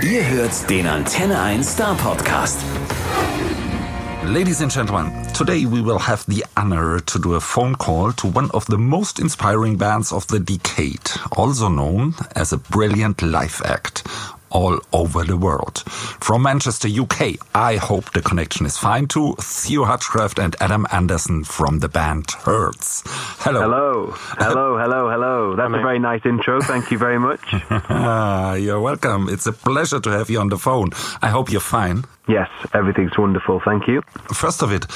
Ihr hört den Antenne 1 Star Podcast. Ladies and gentlemen, today we will have the honor to do a phone call to one of the most inspiring bands of the decade, also known as a brilliant live act all over the world. From Manchester, UK, I hope the connection is fine to Theo Hutchcraft and Adam Anderson from the band Hurts. Hello. Hello, hello, hello, hello. That's a very nice intro. Thank you very much. Ah, you're welcome. It's a pleasure to have you on the phone. I hope you're fine. Yes, everything's wonderful. Thank you. First of it,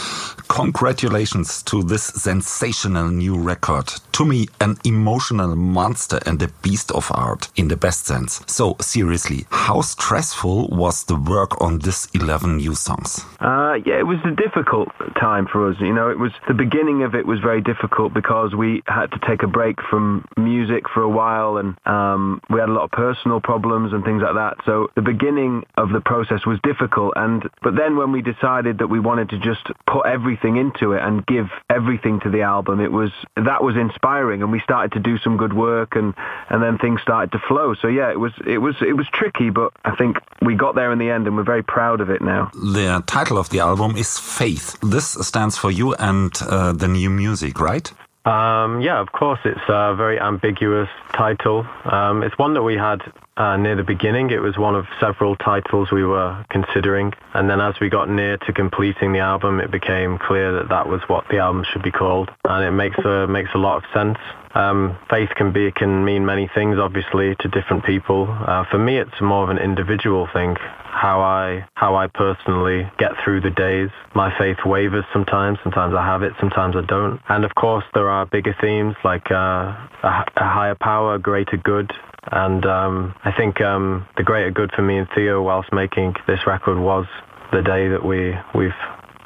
congratulations to this sensational new record. To me, an emotional monster and a beast of art in the best sense. So, seriously, how stressful was the work on this 11 new songs? Uh, yeah, it was a difficult time for us. You know, it was the beginning of it was very difficult because we had to take a break from music for a while and um, we had a lot of personal problems and things like that. So the beginning of the process was difficult and but then when we decided that we wanted to just put everything into it and give everything to the album, it was that was inspiring, and we started to do some good work, and and then things started to flow. So yeah, it was it was it was tricky, but I think we got there in the end, and we're very proud of it now. The title of the album is Faith. This stands for you and uh, the new music, right? Um, yeah, of course. It's a very ambiguous title. Um, it's one that we had uh, near the beginning. It was one of several titles we were considering. And then as we got near to completing the album, it became clear that that was what the album should be called. And it makes a, makes a lot of sense. Um, faith can be can mean many things, obviously, to different people. Uh, for me, it's more of an individual thing. How I how I personally get through the days. My faith wavers sometimes. Sometimes I have it. Sometimes I don't. And of course, there are bigger themes like uh, a, a higher power, a greater good, and um, I think um, the greater good for me and Theo whilst making this record was the day that we we've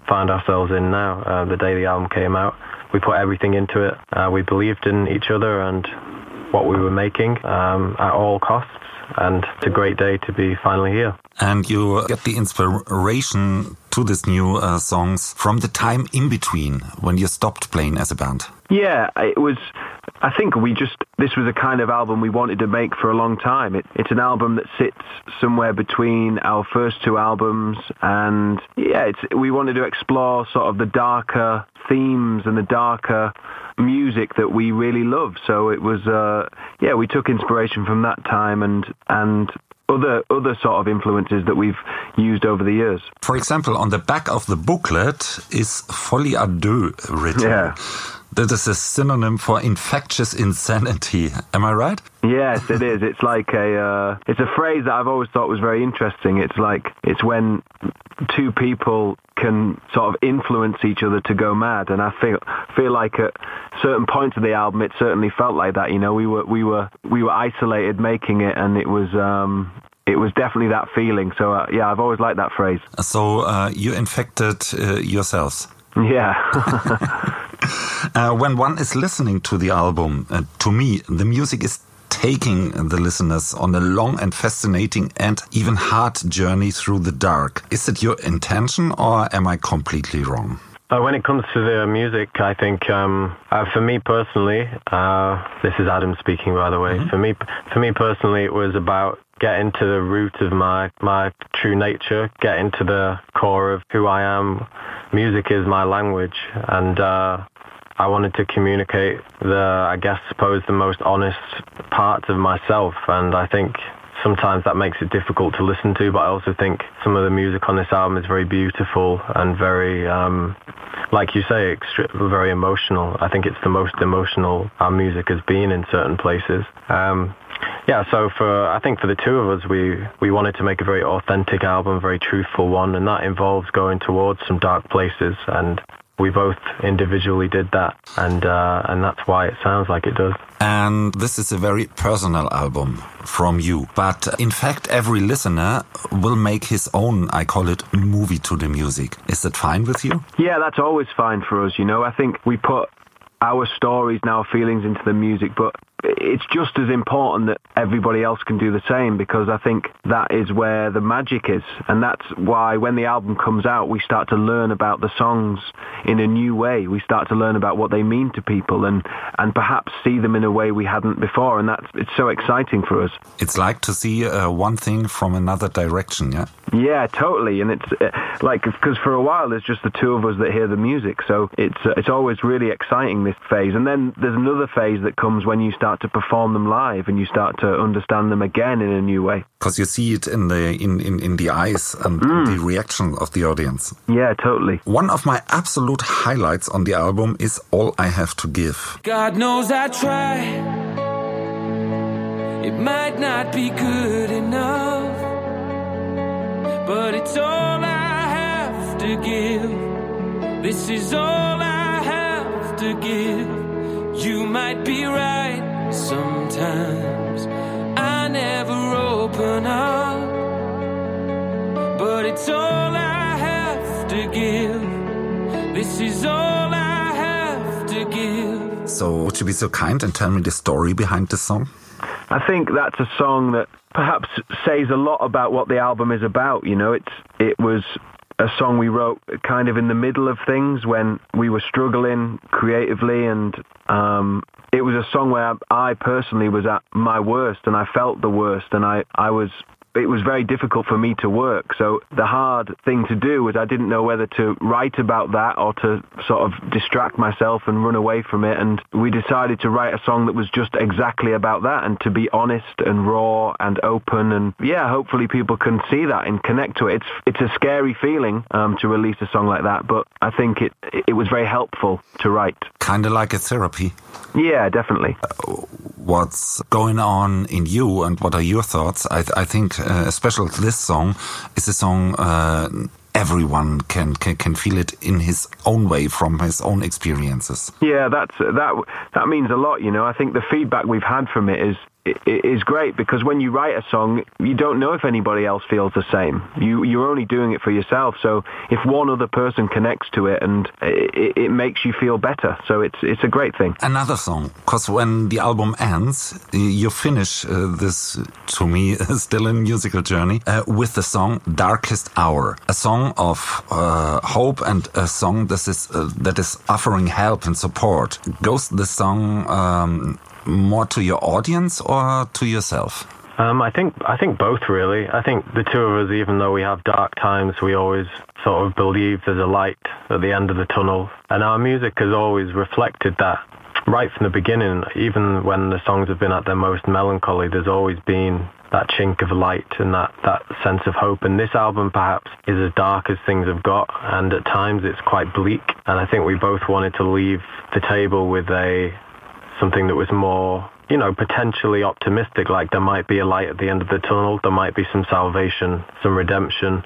found ourselves in now. Uh, the day the album came out we put everything into it. Uh, we believed in each other and what we were making um, at all costs. And it's a great day to be finally here. And you get the inspiration to these new uh, songs from the time in between when you stopped playing as a band. Yeah, it was. I think we just this was a kind of album we wanted to make for a long time. It, it's an album that sits somewhere between our first two albums, and yeah, it's we wanted to explore sort of the darker themes and the darker music that we really love. So it was, uh, yeah, we took inspiration from that time and and other other sort of influences that we've used over the years. For example, on the back of the booklet is folie à deux written. Yeah. That is a synonym for infectious insanity. Am I right? Yes, it is. It's like a uh, it's a phrase that I've always thought was very interesting. It's like it's when two people can sort of influence each other to go mad, and I feel feel like at certain points of the album, it certainly felt like that. You know, we were we were we were isolated making it, and it was um, it was definitely that feeling. So uh, yeah, I've always liked that phrase. So uh, you infected uh, yourselves. Yeah. uh, when one is listening to the album, uh, to me, the music is taking the listeners on a long and fascinating and even hard journey through the dark. Is it your intention or am I completely wrong? Uh, when it comes to the music, I think um, uh, for me personally, uh, this is Adam speaking, by the way. Mm -hmm. For me, for me personally, it was about getting into the root of my my true nature, get into the core of who I am. Music is my language, and uh, I wanted to communicate the, I guess, suppose the most honest parts of myself, and I think sometimes that makes it difficult to listen to, but I also think some of the music on this album is very beautiful and very, um, like you say, very emotional. I think it's the most emotional our music has been in certain places. Um, yeah, so for I think for the two of us, we we wanted to make a very authentic album, very truthful one, and that involves going towards some dark places and we both individually did that, and uh, and that's why it sounds like it does. And this is a very personal album from you, but in fact, every listener will make his own. I call it movie to the music. Is that fine with you? Yeah, that's always fine for us. You know, I think we put our stories and our feelings into the music, but it's just as important that everybody else can do the same because I think that is where the magic is. And that's why when the album comes out, we start to learn about the songs in a new way. We start to learn about what they mean to people and, and perhaps see them in a way we hadn't before. And that's, it's so exciting for us. It's like to see uh, one thing from another direction, yeah? Yeah, totally. And it's uh, like, because for a while there's just the two of us that hear the music. So it's, uh, it's always really exciting, this phase. And then there's another phase that comes when you start to perform them live and you start to understand them again in a new way. Because you see it in the, in, in, in the eyes and mm. the reaction of the audience. Yeah, totally. One of my absolute highlights on the album is All I Have to Give. God knows I try. It might not be good enough, but it's all I have to give. This is all I have to give. You might be right sometimes. I never open up, but it's all I have to give. This is all I have to give. So, would you be so kind and tell me the story behind this song? I think that's a song that perhaps says a lot about what the album is about. You know, it's it was a song we wrote kind of in the middle of things when we were struggling creatively and um, it was a song where I personally was at my worst and I felt the worst and I, I was it was very difficult for me to work. So the hard thing to do was I didn't know whether to write about that or to sort of distract myself and run away from it. And we decided to write a song that was just exactly about that and to be honest and raw and open. And yeah, hopefully people can see that and connect to it. It's it's a scary feeling um, to release a song like that, but I think it it was very helpful to write. Kind of like a therapy. Yeah, definitely. Uh, what's going on in you and what are your thoughts? I, I think, uh, especially this song, is a song uh, everyone can, can can feel it in his own way from his own experiences. Yeah, that's that that means a lot. You know, I think the feedback we've had from it is is great because when you write a song, you don't know if anybody else feels the same. You you're only doing it for yourself. So if one other person connects to it, and it, it makes you feel better, so it's it's a great thing. Another song, because when the album ends, you finish uh, this to me still a musical journey uh, with the song "Darkest Hour," a song of uh, hope and a song that is uh, that is offering help and support. Goes the song um, more to your audience or to yourself? Um, I think I think both really. I think the two of us, even though we have dark times, we always sort of believe there's a light at the end of the tunnel, and our music has always reflected that. Right from the beginning, even when the songs have been at their most melancholy, there's always been that chink of light and that, that sense of hope. And this album perhaps is as dark as things have got, and at times it's quite bleak. And I think we both wanted to leave the table with a something that was more, you know, potentially optimistic, like there might be a light at the end of the tunnel, there might be some salvation, some redemption.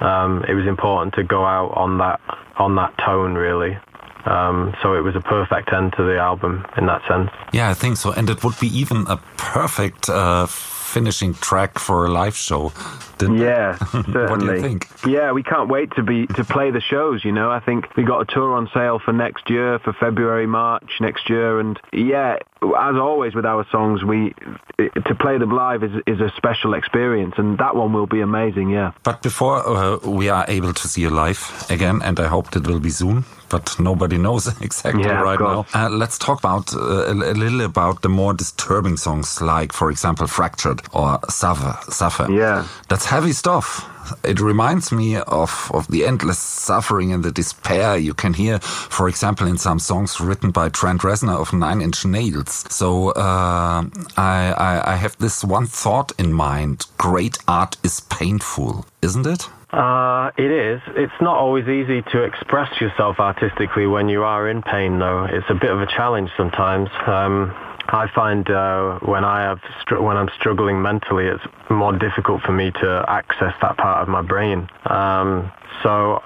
Um, it was important to go out on that on that tone, really. Um, so it was a perfect end to the album in that sense. Yeah, I think so, and it would be even a perfect. Uh, finishing track for a live show. yeah, certainly. what do you think? Yeah, we can't wait to be to play the shows. You know, I think we got a tour on sale for next year, for February, March next year, and yeah, as always with our songs, we to play them live is is a special experience, and that one will be amazing. Yeah. But before uh, we are able to see you live again, and I hope that will be soon but nobody knows exactly yeah, right now. Uh, let's talk about uh, a, a, little about the more disturbing songs, like, for example, Fractured or Suffer. Suffer. Yeah. That's heavy stuff. It reminds me of, of the endless suffering and the despair you can hear, for example, in some songs written by Trent Reznor of Nine Inch Nails. So uh, I, I, I have this one thought in mind. Great art is painful, isn't it? Uh, it is. It's not always easy to express yourself artistically when you are in pain, though. It's a bit of a challenge sometimes. Um, I find uh, when I have str- when I'm struggling mentally, it's more difficult for me to access that part of my brain. Um, so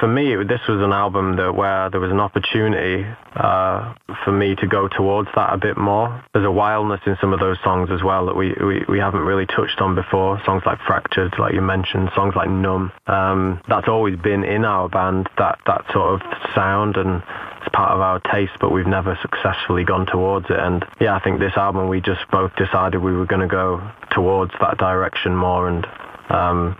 for me, this was an album that where there was an opportunity uh, for me to go towards that a bit more. There's a wildness in some of those songs as well that we, we, we haven't really touched on before. Songs like Fractured, like you mentioned, songs like Numb. Um, that's always been in our band, that, that sort of sound and it's part of our taste, but we've never successfully gone towards it. And yeah, I think this album we just both decided we were going to go towards that direction more. And um,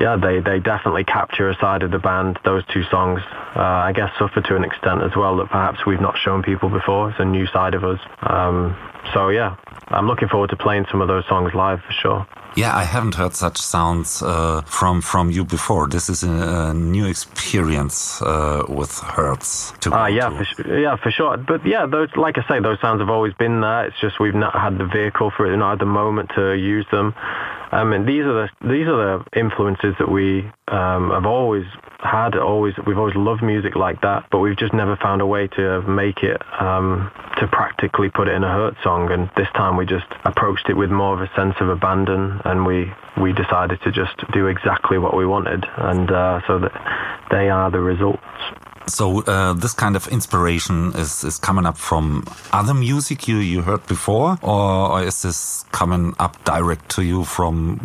yeah, they, they definitely capture a side of the band. Those two songs, uh, I guess, suffer to an extent as well that perhaps we've not shown people before. It's a new side of us. Um, so yeah, I'm looking forward to playing some of those songs live for sure. Yeah, I haven't heard such sounds uh, from from you before. This is a, a new experience uh, with Hurts. Ah, uh, yeah, for sure. yeah, for sure. But yeah, those, like I say, those sounds have always been there. It's just we've not had the vehicle for it, not had the moment to use them. Um, and these are the these are the influences that we um, have always had. Always we've always loved music like that, but we've just never found a way to make it um, to practically put it in a Hurt song. And this time we just approached it with more of a sense of abandon, and we we decided to just do exactly what we wanted, and uh, so that they are the results. So uh, this kind of inspiration is, is coming up from other music you, you heard before, or, or is this coming up direct to you from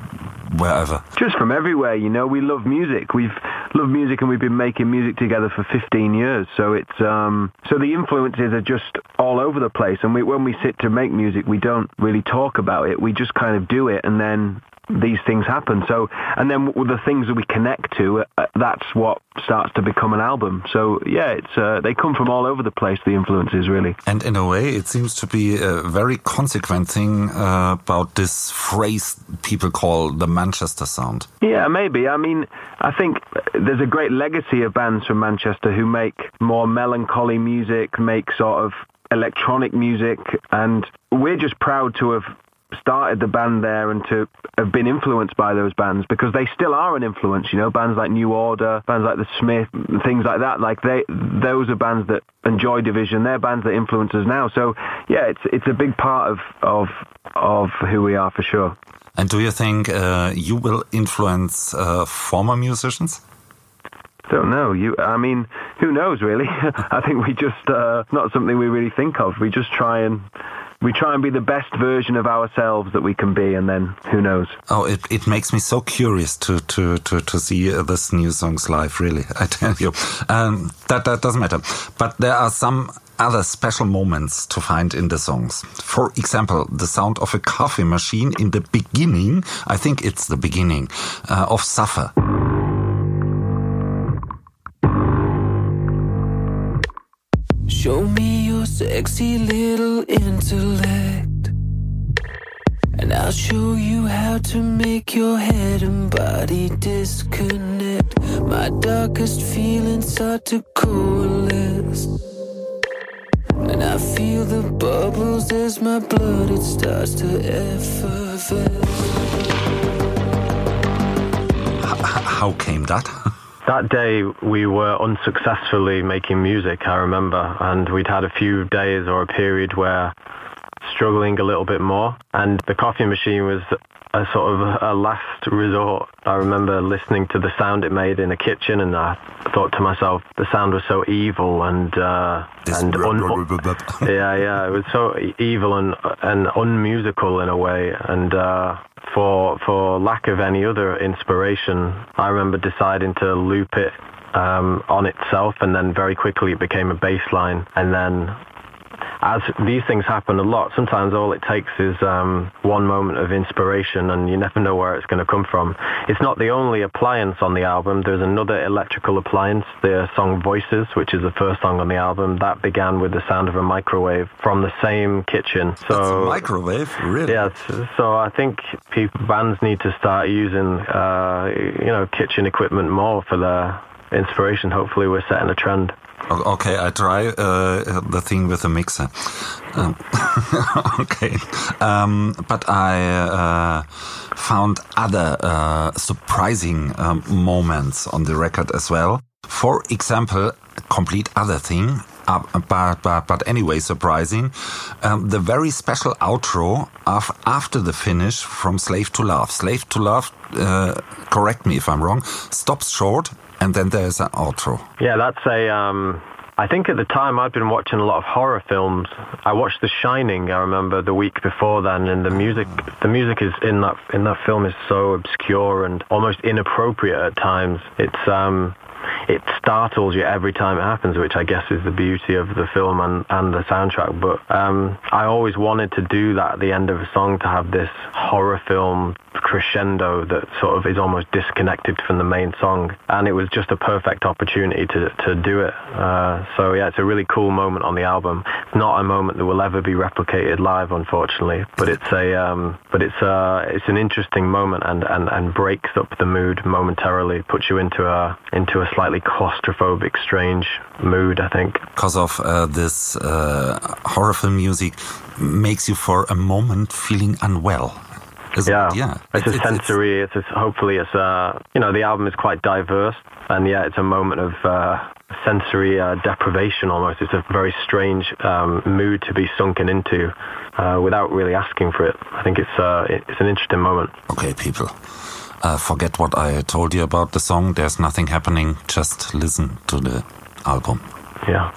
wherever? Just from everywhere. You know, we love music. We've loved music and we've been making music together for 15 years. So it's um, so the influences are just all over the place. And we, when we sit to make music, we don't really talk about it. We just kind of do it, and then these things happen. So, and then the things that we connect to, uh, that's what starts to become an album. So, yeah, it's uh, they come from all over the place. The influences, really. And in a way, it seems to be a very consequent thing uh, about this phrase people call the Manchester sound. Yeah, maybe. I mean, I think there's a great legacy of bands from Manchester who make more melancholy music, make sort of electronic music, and we're just proud to have started the band there and to have been influenced by those bands because they still are an influence. You know, bands like New Order, bands like the Smith, things like that. Like they, those are bands that enjoy Division. They're bands that influence us now. So yeah, it's it's a big part of of of who we are for sure. And do you think uh, you will influence uh, former musicians? Don't know. You, I mean, who knows? Really, I think we just uh, not something we really think of. We just try and we try and be the best version of ourselves that we can be, and then who knows? Oh, it, it makes me so curious to to to, to see uh, this new songs live. Really, I tell you, um, that that doesn't matter. But there are some other special moments to find in the songs. For example, the sound of a coffee machine in the beginning. I think it's the beginning uh, of Suffer. Show me your sexy little intellect. And I'll show you how to make your head and body disconnect. My darkest feelings start to coalesce. And I feel the bubbles as my blood it starts to effervesce. How came that? That day we were unsuccessfully making music, I remember, and we'd had a few days or a period where struggling a little bit more, and the coffee machine was a sort of a last resort. I remember listening to the sound it made in a kitchen, and I thought to myself, the sound was so evil and uh, and un- yeah, yeah, it was so evil and and unmusical in a way, and. Uh, for for lack of any other inspiration, I remember deciding to loop it um, on itself, and then very quickly it became a bass line, and then as these things happen a lot, sometimes all it takes is um, one moment of inspiration and you never know where it's going to come from. It's not the only appliance on the album. There's another electrical appliance, the song Voices, which is the first song on the album. That began with the sound of a microwave from the same kitchen. So microwave, really? Yes. So I think people, bands need to start using, uh, you know, kitchen equipment more for their inspiration. Hopefully we're setting a trend. Okay, I try uh, the thing with the mixer. Um, okay, um, but I uh, found other uh, surprising um, moments on the record as well. For example, complete other thing, uh, but, but, but anyway, surprising. Um, the very special outro of, after the finish from Slave to Love. Slave to Love, uh, correct me if I'm wrong, stops short and then there's an outro. Yeah, that's a. Um, I think at the time I'd been watching a lot of horror films. I watched The Shining. I remember the week before then, and the music, the music is in that in that film is so obscure and almost inappropriate at times. It's um, it startles you every time it happens, which I guess is the beauty of the film and, and the soundtrack. But um, I always wanted to do that at the end of a song to have this horror film crescendo that sort of is almost disconnected from the main song. And it was just a perfect opportunity to, to do it. Uh, so yeah, it's a really cool moment on the album. It's not a moment that will ever be replicated live, unfortunately, but it's a um, but it's uh, it's an interesting moment and, and, and breaks up the mood momentarily, puts you into a into a slightly claustrophobic, strange mood. I think because of uh, this uh, horror film music makes you for a moment feeling unwell. Is yeah, it? yeah. It's, it's a sensory. It's, it's, hopefully it's uh you know the album is quite diverse, and yeah, it's a moment of uh, sensory uh, deprivation almost. It's a very strange um, mood to be sunken into uh, without really asking for it. I think it's uh, it's an interesting moment. Okay, people. Uh, forget what I told you about the song. There's nothing happening. Just listen to the album. Yeah.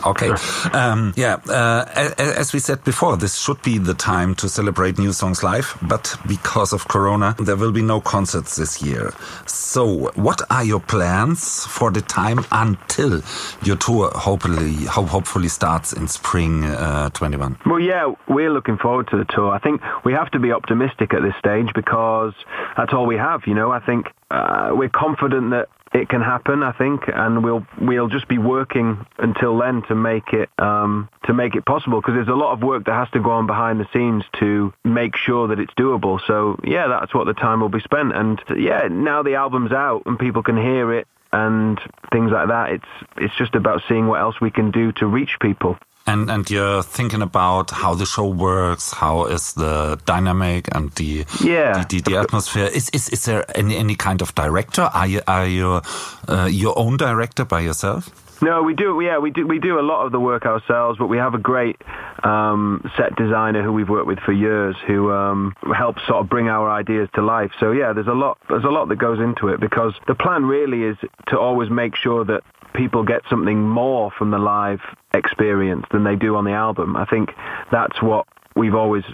okay. Um, yeah. Uh, as we said before, this should be the time to celebrate new songs live, but because of Corona, there will be no concerts this year. So, what are your plans for the time until your tour hopefully hopefully starts in spring uh, 21? Well, yeah, we're looking forward to the tour. I think we have to be optimistic at this stage because that's all we have. You know, I think uh, we're confident that it can happen, I think, and we'll we'll just be working until then to make it um, to make it possible because there's a lot of work that has to go on behind the scenes to make sure that it's doable. So yeah, that's what the time will be spent. And yeah, now the album's out and people can hear it and things like that. It's it's just about seeing what else we can do to reach people and and you're thinking about how the show works, how is the dynamic and the yeah the, the, the atmosphere. Is, is is there any any kind of director? Are you are you uh, your own director by yourself? No, we do. Yeah, we do. We do a lot of the work ourselves, but we have a great um, set designer who we've worked with for years, who um, helps sort of bring our ideas to life. So yeah, there's a lot. There's a lot that goes into it because the plan really is to always make sure that people get something more from the live experience than they do on the album. I think that's what we've always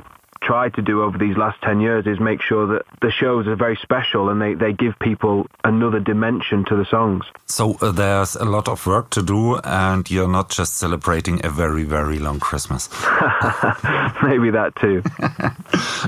tried to do over these last 10 years is make sure that the shows are very special and they, they give people another dimension to the songs. So uh, there's a lot of work to do and you're not just celebrating a very, very long Christmas. Maybe that too.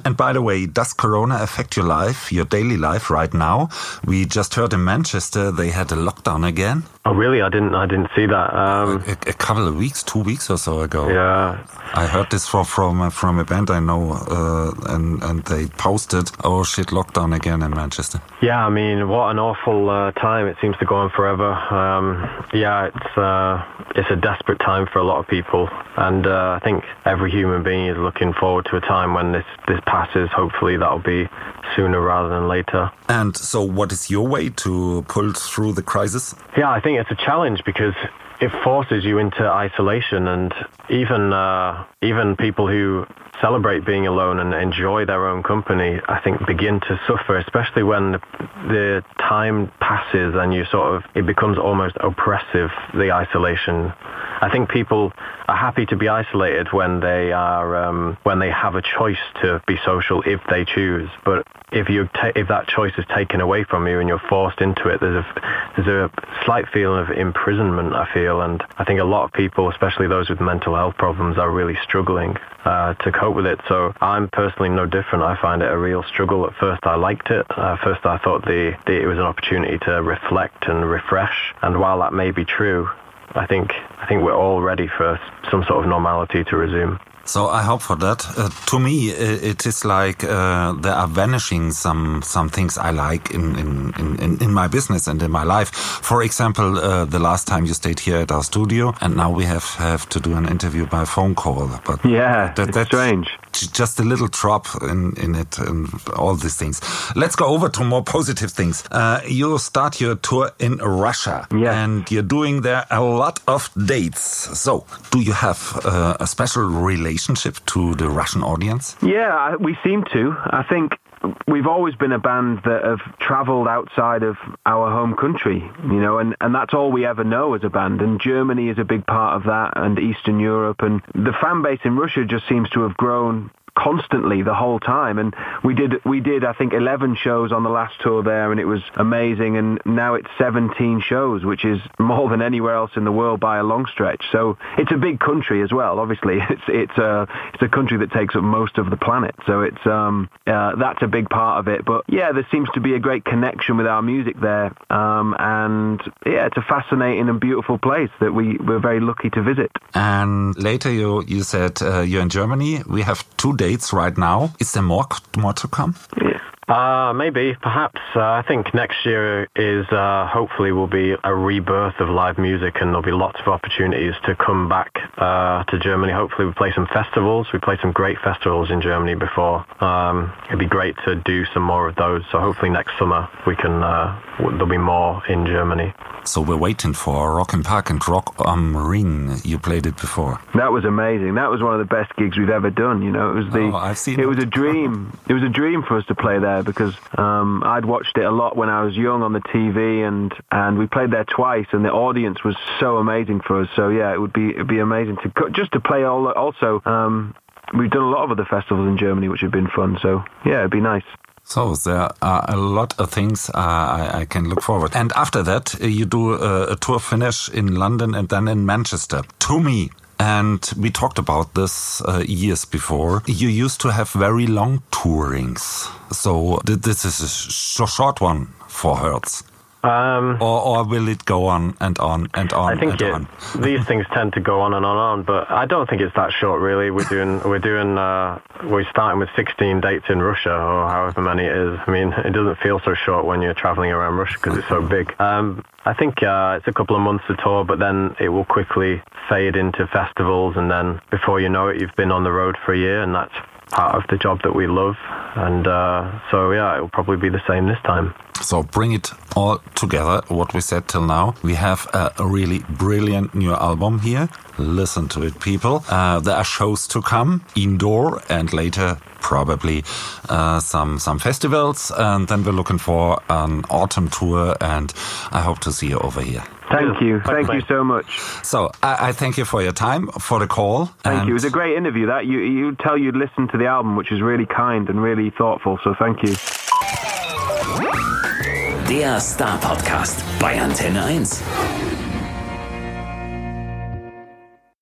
and by the way, does Corona affect your life, your daily life right now? We just heard in Manchester they had a lockdown again. Oh, really? I didn't. I didn't see that. Um, a, a, couple of weeks, two weeks or so ago. Yeah. I heard this from from from a band I know, uh, and and they posted, "Oh shit, lockdown again in Manchester." Yeah, I mean, what an awful uh, time. It seems to go on forever. Um, yeah, it's uh, it's a desperate time for a lot of people, and uh, I think every human being is looking forward to a time when this this passes. Hopefully, that'll be sooner rather than later. And so, what is your way to pull through the crisis? Yeah, I think it's a challenge because it forces you into isolation, and even uh, even people who celebrate being alone and enjoy their own company, I think begin to suffer, especially when the, the time passes and you sort of it becomes almost oppressive the isolation. I think people are happy to be isolated when they are um, when they have a choice to be social if they choose. But if you ta- if that choice is taken away from you and you're forced into it, there's a there's a slight feeling of imprisonment. I feel, and I think a lot of people, especially those with mental health problems, are really struggling uh, to cope with it. So I'm personally no different. I find it a real struggle. At first, I liked it. First, I thought the, the it was an opportunity to reflect and refresh. And while that may be true, I think I think we're all ready for some sort of normality to resume. So I hope for that. Uh, to me, it is like uh, there are vanishing some some things I like in in, in, in my business and in my life. For example, uh, the last time you stayed here at our studio, and now we have have to do an interview by phone call. But yeah, that, that's strange. Just a little drop in in it and all these things. Let's go over to more positive things. Uh, you start your tour in Russia, yeah. and you're doing there a lot of dates. So, do you have uh, a special relationship? relationship to the Russian audience? Yeah, we seem to. I think we've always been a band that have traveled outside of our home country, you know, and, and that's all we ever know as a band. And Germany is a big part of that and Eastern Europe. And the fan base in Russia just seems to have grown constantly the whole time. And we did we did I think 11 shows on the last tour there, and it was amazing. And now it's 17 shows, which is more than anywhere else in the world by a long stretch. So it's a big country as well. Obviously, it's it's a it's a country that takes up most of the planet. So it's um uh, that's a big part of it. But yeah, there seems to be a great connection with our music there, um, and yeah, it's a fascinating and beautiful place that we we're very lucky to visit. And later, you you said uh, you're in Germany. We have two dates right now. Is there more more to come? Yeah. Uh, maybe, perhaps. Uh, I think next year is uh, hopefully will be a rebirth of live music, and there'll be lots of opportunities to come back uh, to Germany. Hopefully, we play some festivals. We played some great festivals in Germany before. Um, it'd be great to do some more of those. So hopefully next summer we can. Uh, there'll be more in Germany. So we're waiting for Rock im Park and Rock am Ring. You played it before. That was amazing. That was one of the best gigs we've ever done. You know, it was the. Oh, I've seen it was a dream. it was a dream for us to play there because um, I'd watched it a lot when I was young on the TV, and and we played there twice, and the audience was so amazing for us. So yeah, it would be it'd be amazing to just to play all. Also, um, we've done a lot of other festivals in Germany, which have been fun. So yeah, it'd be nice. So there are a lot of things uh, I, I, can look forward. And after that, you do a, a, tour finish in London and then in Manchester. To me, and we talked about this uh, years before. You used to have very long tourings. So this is a sh short one for Hurts. Um, or, or will it go on and on and on? I think and it, on? these things tend to go on and on and on, but I don't think it's that short. Really, we're doing we're doing uh, we're starting with 16 dates in Russia or however many it is. I mean, it doesn't feel so short when you're traveling around Russia because it's so big. Um, I think uh, it's a couple of months to tour, but then it will quickly fade into festivals, and then before you know it, you've been on the road for a year, and that's part of the job that we love. And uh, so, yeah, it will probably be the same this time. So bring it all together, what we said till now. We have a, really brilliant new album here. Listen to it, people. Uh, there are shows to come, indoor, and later probably uh, some some festivals. And then we're looking for an autumn tour, and I hope to see you over here. Thank you. Thank you so much. So I, I, thank you for your time, for the call. Thank you. It was a great interview. That you you tell you'd listen to the album, which is really kind and really thoughtful. So thank you. Der Star Podcast bei Antenne 1.